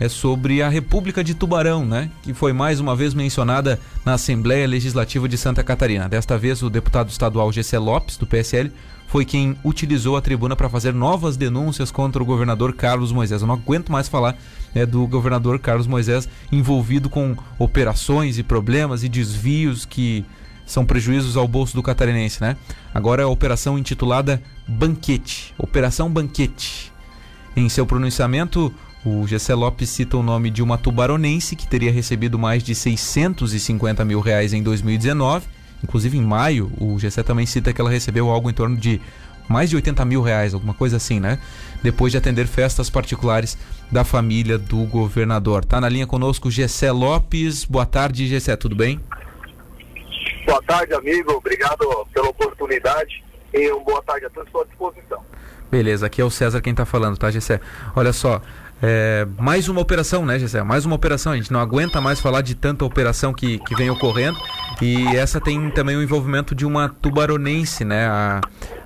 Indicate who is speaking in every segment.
Speaker 1: é sobre a República de Tubarão, né? Que foi mais uma vez mencionada na Assembleia Legislativa de Santa Catarina. Desta vez, o deputado estadual Gessé Lopes, do PSL, foi quem utilizou a tribuna para fazer novas denúncias contra o governador Carlos Moisés. Eu não aguento mais falar é, do governador Carlos Moisés envolvido com operações e problemas e desvios que são prejuízos ao bolso do catarinense, né? Agora é a operação intitulada Banquete, Operação Banquete. Em seu pronunciamento, o Gessé Lopes cita o nome de uma tubaronense que teria recebido mais de 650 mil reais em 2019 Inclusive em maio, o Gessé também cita que ela recebeu algo em torno de mais de 80 mil reais, alguma coisa assim, né? Depois de atender festas particulares da família do governador. Tá na linha conosco Gessé Lopes. Boa tarde, Gessé, tudo bem?
Speaker 2: Boa tarde, amigo. Obrigado pela oportunidade e uma boa tarde a todos à sua disposição.
Speaker 1: Beleza, aqui é o César quem está falando, tá, Gessé? Olha só, é, mais uma operação, né, Gessé? Mais uma operação. A gente não aguenta mais falar de tanta operação que, que vem ocorrendo. E essa tem também o envolvimento de uma tubaronense, né? A,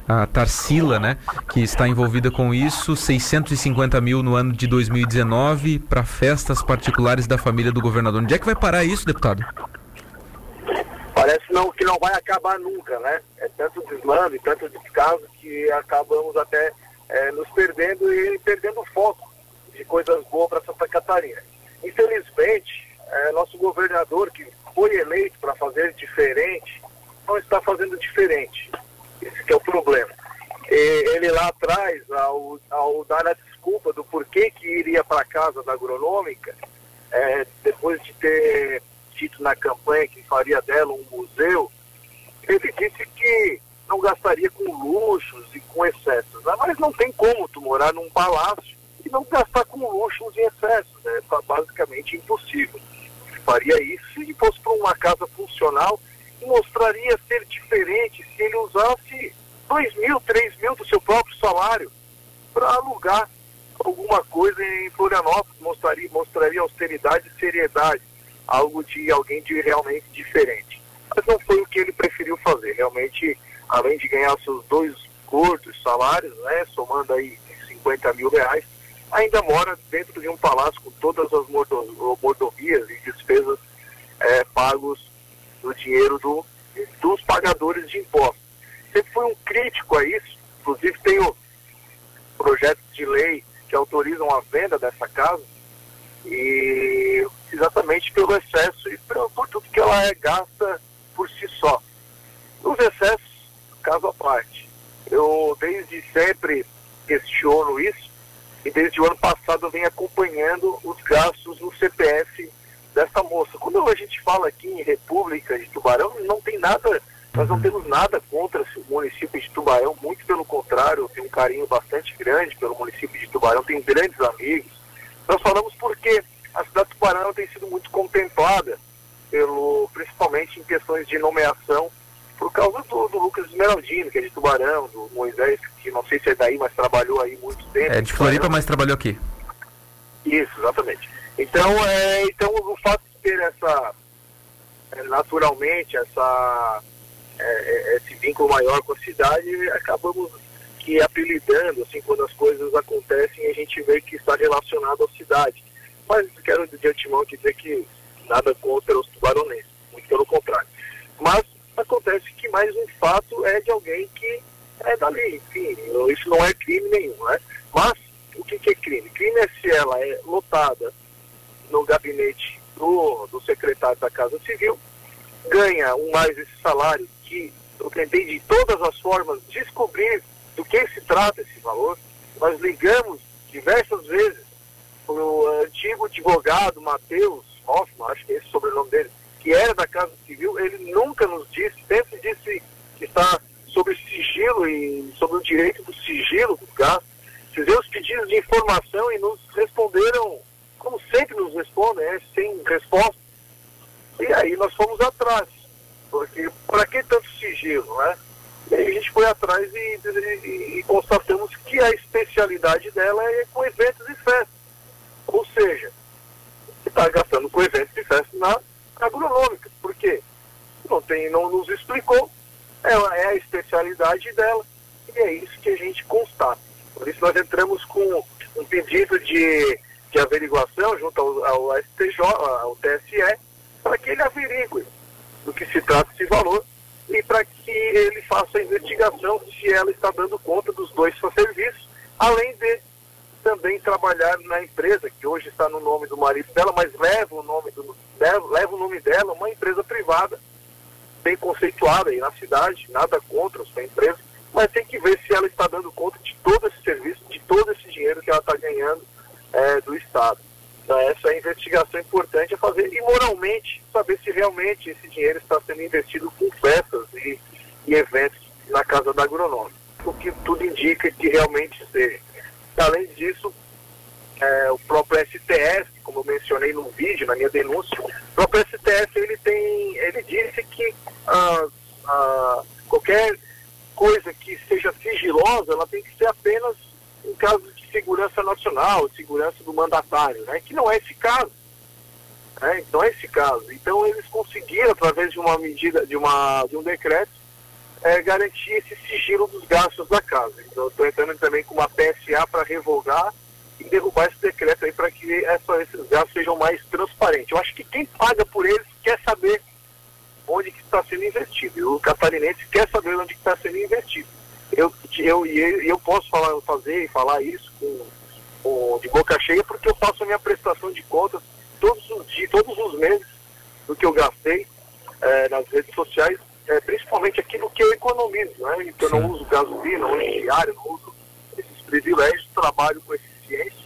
Speaker 1: a Tarsila, né? Que está envolvida com isso. 650 mil no ano de 2019 para festas particulares da família do governador. Onde é que vai parar isso, deputado?
Speaker 2: Parece não, que não vai acabar nunca, né? É tanto desmando e tanto descaso que acabamos até é, nos perdendo e perdendo foco de coisas boas para Santa Catarina. Infelizmente, é, nosso governador, que foi eleito para fazer diferente, não está fazendo diferente. Esse é o problema. E ele lá atrás, ao, ao, dar a desculpa do porquê que iria para casa da agronômica, é, depois de ter dito na campanha que faria dela um museu, ele disse que não gastaria com luxos e com excessos. Mas não tem como tu morar num palácio não gastar com luxos e excessos. É basicamente impossível. Faria isso se fosse para uma casa funcional e mostraria ser diferente se ele usasse dois mil, três mil do seu próprio salário para alugar alguma coisa em Florianópolis, mostraria, mostraria austeridade e seriedade, algo de alguém de realmente diferente. Mas não foi o que ele preferiu fazer. Realmente, além de ganhar seus dois gordos salários, né, somando aí 50 mil reais, ainda mora dentro de um palácio com todas as mordomias e despesas é, pagos do dinheiro do, dos pagadores de impostos. Sempre fui um crítico a isso, inclusive tenho projetos de lei que autorizam a venda dessa casa e exatamente pelo excesso e por, por tudo que ela é gasta por si só. Os excessos, caso à parte. Eu desde sempre questiono isso e desde o ano passado eu venho acompanhando os gastos no CPF dessa moça. Quando a gente fala aqui em República de Tubarão, não tem nada, nós não uhum. temos nada contra o município de Tubarão, muito pelo contrário, eu tenho um carinho bastante grande pelo município de Tubarão, tenho grandes amigos. Nós falamos porque a cidade de Tubarão tem sido muito contemplada, pelo, principalmente em questões de nomeação por causa do, do Lucas Esmeraldino, que é de Tubarão, do Moisés, que não sei se é daí, mas trabalhou aí muito tempo.
Speaker 1: É de Floripa, mas trabalhou aqui.
Speaker 2: Isso, exatamente. Então, é, então o fato de ter essa, é, naturalmente, essa, é, é, esse vínculo maior com a cidade, acabamos que apelidando, assim, quando as coisas acontecem, a gente vê que está relacionado à cidade. Mas quero de antemão dizer que nada contra os tubaronenses, muito pelo contrário. Mas acontece que mais um fato é de alguém que é dali, enfim, isso não é crime nenhum, né? Mas o que, que é crime? Crime é se ela é lotada no gabinete do, do secretário da Casa Civil, ganha um mais esse salário que eu tentei de todas as formas descobrir do que se trata esse valor. Nós ligamos diversas vezes para o antigo advogado Matheus Hoffman, acho que é esse o sobrenome dele, que era da Casa Civil, ele nunca nos disse, sempre disse que está sobre sigilo e sobre o direito do sigilo dos gastos. Fizemos pedidos de informação e nos responderam, como sempre nos respondem, né, sem resposta. E aí nós fomos atrás, porque para que tanto sigilo, né? E aí a gente foi atrás e, e, e constatamos que a especialidade dela é com eventos e festas. Ou seja, está gastando com eventos e festas na agronômica. Por quê? Não, tem, não nos explicou. Ela é a especialidade dela e é isso que a gente constata. Por isso nós entramos com um pedido de de averiguação junto ao, ao STJ, ao TSE, para que ele averigue do que se trata esse valor e para que ele faça a investigação se ela está dando conta dos dois serviços, além de também trabalhar na empresa, que hoje está no nome do marido dela, mas leva o nome, do, leva o nome dela, uma empresa privada, bem conceituada aí na cidade, nada contra a sua empresa, mas tem que ver se ela está dando conta de todo esse serviço, de todo esse dinheiro que ela está ganhando é, do Estado. Então, essa é investigação importante a fazer e moralmente saber se realmente esse dinheiro está sendo investido com festas e, e eventos na casa da agronômica. O que tudo indica que realmente seja. Além disso, é, o próprio STF, como eu mencionei no vídeo, na minha denúncia, o próprio STF ele tem, ele disse que ah, ah, qualquer coisa que seja sigilosa, ela tem que ser apenas em caso de segurança nacional, segurança do mandatário, né? Que não é esse caso. Né? Não é esse caso. Então eles conseguiram, através de uma medida, de, uma, de um decreto, é, garantir esse sigilo dos gastos da casa. Então, estou entrando também com uma PSA para revogar e derrubar esse decreto aí para que essa, esses gastos sejam mais transparentes. Eu acho que quem paga por eles quer saber onde que está sendo investido. E o catarinense quer saber onde está sendo investido. Eu, eu, eu, eu posso falar, fazer e falar isso com, com, de boca cheia porque eu faço a minha prestação de contas todos os dias, todos os meses do que eu gastei é, nas redes sociais é, principalmente aquilo que eu economizo, né? Então eu não uso gasolina, não uso diário, não uso esses privilégios, trabalho com eficiência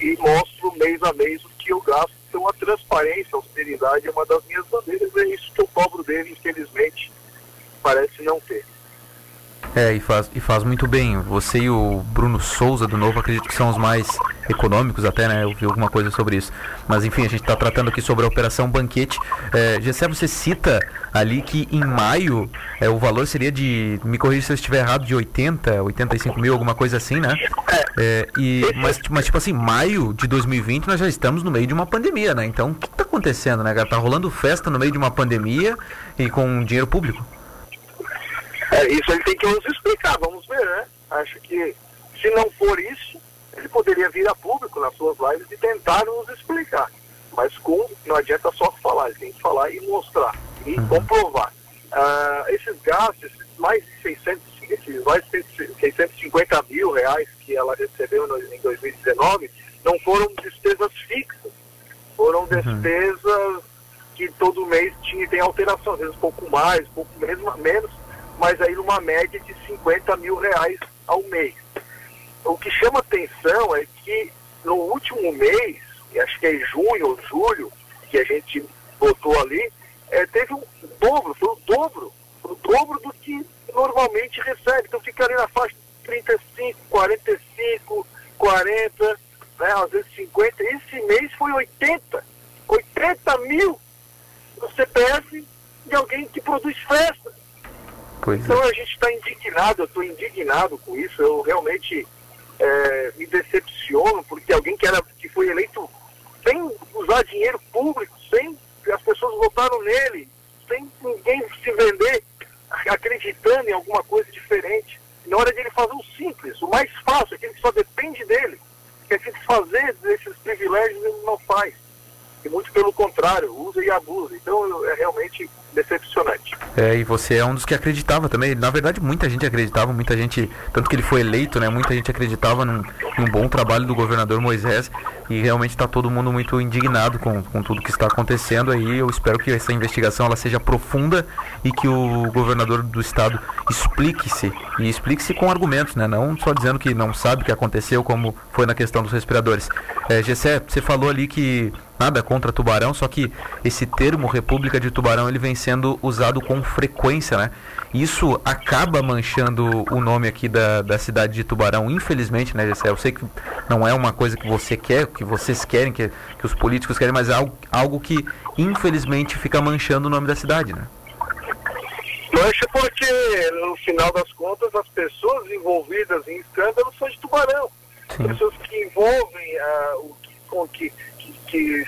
Speaker 2: e mostro mês a mês o que eu gasto. Então a transparência, a austeridade é uma das minhas bandeiras, é isso que eu cobro dele, infelizmente, parece não ter.
Speaker 1: É, e faz, e faz muito bem. Você e o Bruno Souza, do Novo, acredito que são os mais econômicos até, né? Eu vi alguma coisa sobre isso. Mas enfim, a gente está tratando aqui sobre a Operação Banquete. É, Gessé, você cita ali que em maio é, o valor seria de, me corrija se eu estiver errado, de 80, 85 mil, alguma coisa assim, né? É, e, mas, mas tipo assim, maio de 2020 nós já estamos no meio de uma pandemia, né? Então o que está acontecendo, né, cara? Tá rolando festa no meio de uma pandemia e com dinheiro público?
Speaker 2: É, isso ele tem que nos explicar, vamos ver, né? Acho que se não for isso, ele poderia vir a público nas suas lives e tentar nos explicar. Mas com, não adianta só falar, ele tem que falar e mostrar e uhum. comprovar. Uh, esses gastos, esses mais de 600, esses mais de 650 mil reais que ela recebeu no, em 2019, não foram despesas fixas, foram uhum. despesas que todo mês tinha, tem alteração, às vezes um pouco mais, um pouco menos, menos mas aí numa média de 50 mil reais ao mês. O que chama atenção é que no último mês, acho que é junho ou julho, que a gente botou ali, é, teve um dobro, foi o dobro, o dobro do que normalmente recebe. Então fica ali na faixa de 35, 45, 40, né, às vezes 50. Esse mês foi 80. 80 mil no CPF de alguém que produz festa. Pois então é. a gente está indignado, eu estou indignado com isso, eu realmente é, me decepciono, porque alguém que, era, que foi eleito sem usar dinheiro público, sem as pessoas votaram nele, sem ninguém se vender, acreditando em alguma coisa diferente. Na hora de ele fazer o simples, o mais fácil, aquele que só depende dele, que é se desfazer desses privilégios, ele não faz. E muito pelo contrário, usa e abusa. Então é realmente decepcionante.
Speaker 1: É, e você é um dos que acreditava também. Na verdade, muita gente acreditava, muita gente, tanto que ele foi eleito, né? Muita gente acreditava num, num bom trabalho do governador Moisés. E realmente está todo mundo muito indignado com, com tudo que está acontecendo aí. Eu espero que essa investigação ela seja profunda e que o governador do estado explique-se. E explique-se com argumentos, né? Não só dizendo que não sabe o que aconteceu, como foi na questão dos respiradores. É, Gessé, você falou ali que nada contra Tubarão, só que esse termo República de Tubarão ele vem sendo usado com frequência, né? Isso acaba manchando o nome aqui da, da cidade de Tubarão, infelizmente, né, Gessé? Eu sei que não é uma coisa que você quer, que vocês querem, que, que os políticos querem, mas é algo, algo que infelizmente fica manchando o nome da cidade, né?
Speaker 2: Mancha porque, no final das contas, as pessoas envolvidas em escândalos são de Tubarão. Sim. Pessoas que envolvem uh, o que, com que que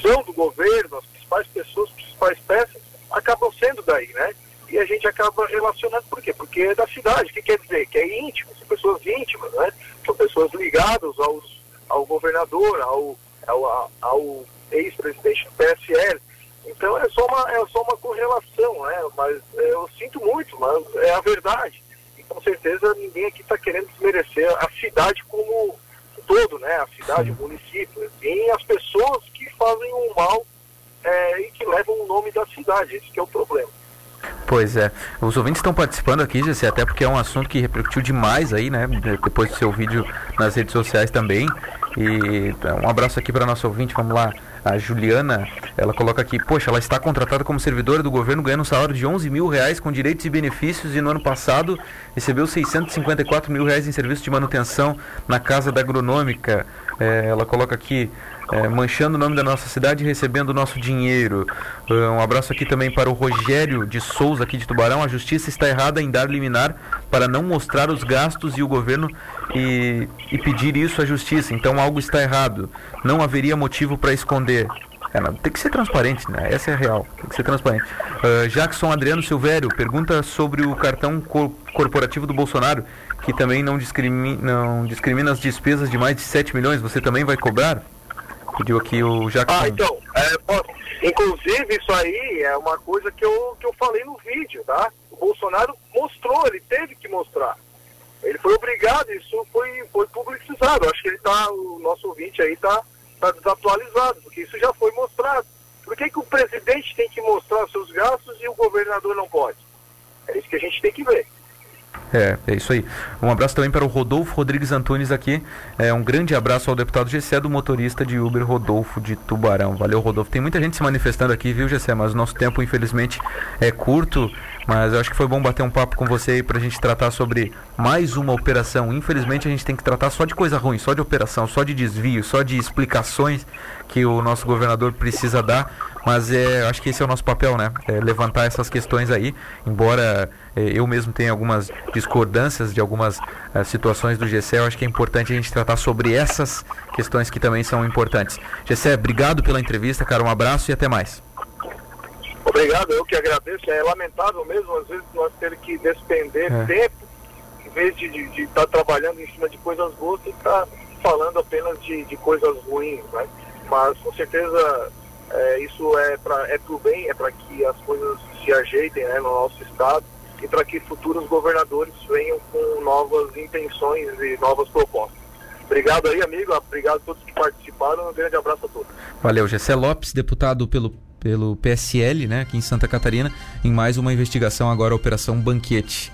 Speaker 2: são do governo, as principais pessoas, as principais peças, acabam sendo daí, né? E a gente acaba relacionando por quê? Porque é da cidade. O que quer dizer? Que é íntimo, são pessoas íntimas, né? São pessoas ligadas aos, ao governador, ao, ao, ao ex-presidente do PSL. Então é só uma, é só uma correlação, né? Mas é, eu sinto muito, mas é a verdade. E com certeza ninguém aqui está querendo desmerecer a cidade como todo, né? A cidade, Sim. o município, e as pessoas que fazem o mal é, e que levam o nome da cidade. Esse é o problema.
Speaker 1: Pois é. Os ouvintes estão participando aqui, Jesse, até porque é um assunto que repercutiu demais aí, né? Depois do seu vídeo nas redes sociais também. E um abraço aqui para nosso ouvinte, vamos lá. A Juliana, ela coloca aqui, poxa, ela está contratada como servidora do governo, ganhando um salário de 11 mil reais com direitos e benefícios e no ano passado recebeu 654 mil reais em serviço de manutenção na Casa da Agronômica. É, ela coloca aqui, é, manchando o nome da nossa cidade e recebendo o nosso dinheiro. Uh, um abraço aqui também para o Rogério de Souza, aqui de Tubarão. A justiça está errada em dar liminar para não mostrar os gastos e o governo e, e pedir isso à justiça. Então algo está errado. Não haveria motivo para esconder. É, não, tem que ser transparente, né? Essa é a real. Tem que ser transparente. Uh, Jackson Adriano Silvério pergunta sobre o cartão co corporativo do Bolsonaro, que também não discrimina, não discrimina as despesas de mais de 7 milhões. Você também vai cobrar? Pediu aqui o Jackson.
Speaker 2: Ah, então, é, inclusive isso aí é uma coisa que eu, que eu falei no vídeo, tá? Bolsonaro mostrou, ele teve que mostrar. Ele foi obrigado, isso foi, foi publicizado. Acho que ele tá, o nosso ouvinte aí tá, tá desatualizado, porque isso já foi mostrado. Por que, que o presidente tem que mostrar seus gastos e o governador não pode? É isso que a gente tem que ver.
Speaker 1: É, é isso aí. Um abraço também para o Rodolfo Rodrigues Antunes aqui. É, um grande abraço ao deputado Gessé do motorista de Uber Rodolfo de Tubarão. Valeu, Rodolfo. Tem muita gente se manifestando aqui, viu, Gessé? Mas o nosso tempo, infelizmente, é curto. Mas eu acho que foi bom bater um papo com você aí para a gente tratar sobre mais uma operação. Infelizmente, a gente tem que tratar só de coisa ruim, só de operação, só de desvio, só de explicações que o nosso governador precisa dar mas é, acho que esse é o nosso papel, né? É levantar essas questões aí, embora é, eu mesmo tenha algumas discordâncias de algumas é, situações do GCE, eu acho que é importante a gente tratar sobre essas questões que também são importantes. GCE, obrigado pela entrevista, cara, um abraço e até mais.
Speaker 2: Obrigado, eu que agradeço. É lamentável mesmo, às vezes, nós ter que despender é. tempo, em vez de estar tá trabalhando em cima de coisas boas, e estar tá falando apenas de, de coisas ruins, né? Mas, com certeza, é, isso é para é pro bem, é para que as coisas se ajeitem né, no nosso estado e para que futuros governadores venham com novas intenções e novas propostas. Obrigado aí, amigo. Obrigado a todos que participaram. Um grande abraço a todos.
Speaker 1: Valeu, Gessé Lopes, deputado pelo, pelo PSL, né, aqui em Santa Catarina, em mais uma investigação agora, a Operação Banquete.